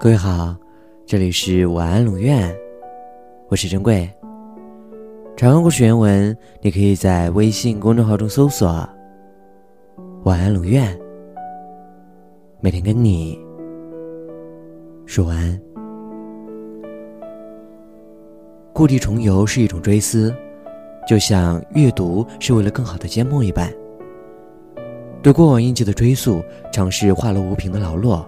各位好，这里是晚安龙院，我是珍贵。长安故事原文，你可以在微信公众号中搜索“晚安龙院”，每天跟你说晚安。故地重游是一种追思，就像阅读是为了更好的缄默一般。对过往印记的追溯，尝试画楼无凭的劳落。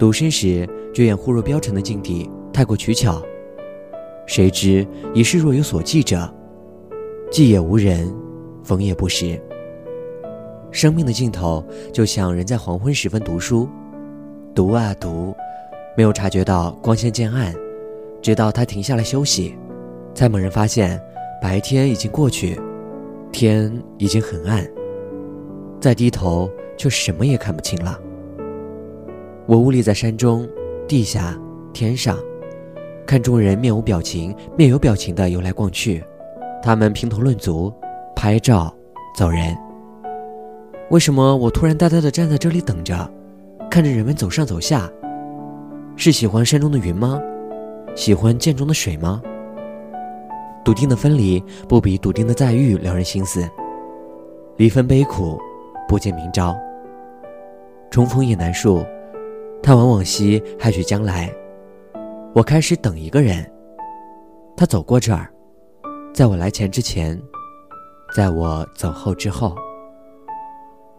独身时，觉眼忽若标尘的境地太过取巧，谁知已是若有所记者，记也无人，逢也不识。生命的尽头，就像人在黄昏时分读书，读啊读，没有察觉到光线渐暗。直到他停下来休息，才猛然发现白天已经过去，天已经很暗。再低头，却什么也看不清了。我兀立在山中、地下、天上，看众人面无表情、面有表情的游来逛去，他们评头论足、拍照、走人。为什么我突然呆呆的站在这里等着，看着人们走上走下？是喜欢山中的云吗？喜欢涧中的水吗？笃定的分离不比笃定的再遇撩人心思。离分悲苦，不见明朝。重逢也难数，他往往昔，还许将来。我开始等一个人，他走过这儿，在我来前之前，在我走后之后。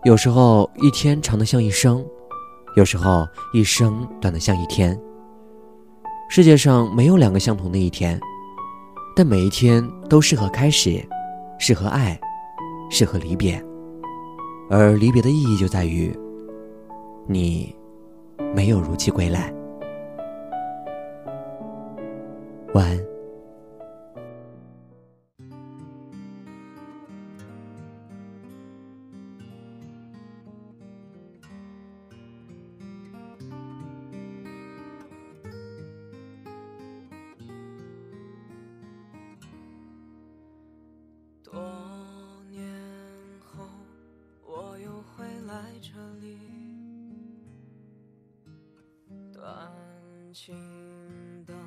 有时候一天长得像一生，有时候一生短得像一天。世界上没有两个相同的一天，但每一天都适合开始，适合爱，适合离别。而离别的意义就在于，你没有如期归来。晚安。多年后，我又会来这里。短青灯，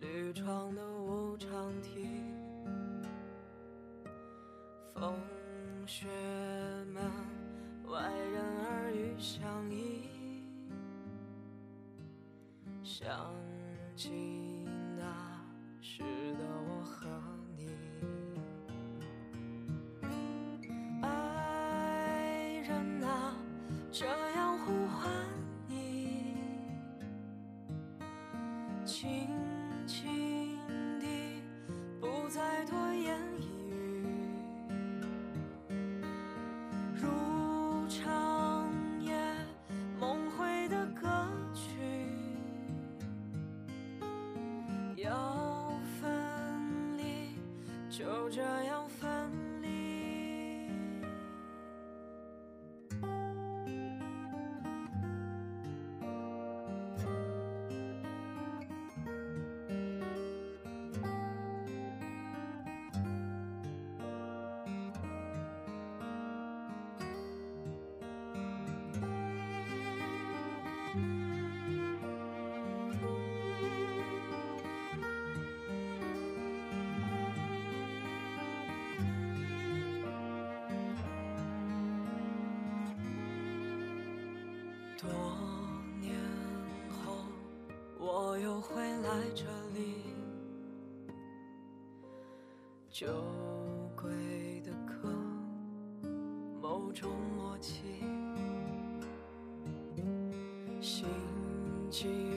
绿窗的无常题，风雪门，外人耳语相依，想起就这样分。我又会来这里，酒鬼的歌，某种默契，心机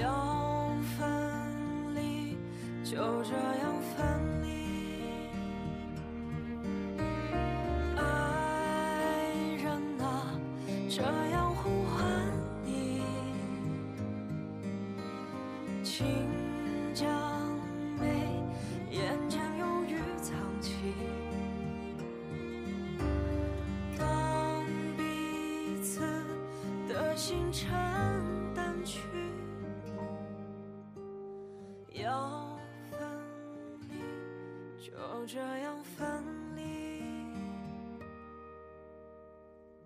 要分离就这样分离爱人啊这样呼唤你请将眉眼间忧郁藏起当彼此的星辰淡去就这样分离。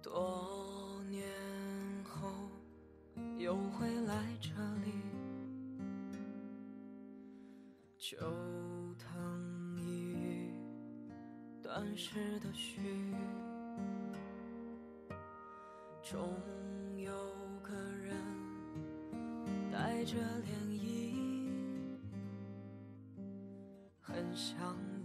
多年后又会来这里，旧藤一语，断时的绪，终有个人带着涟漪，很想。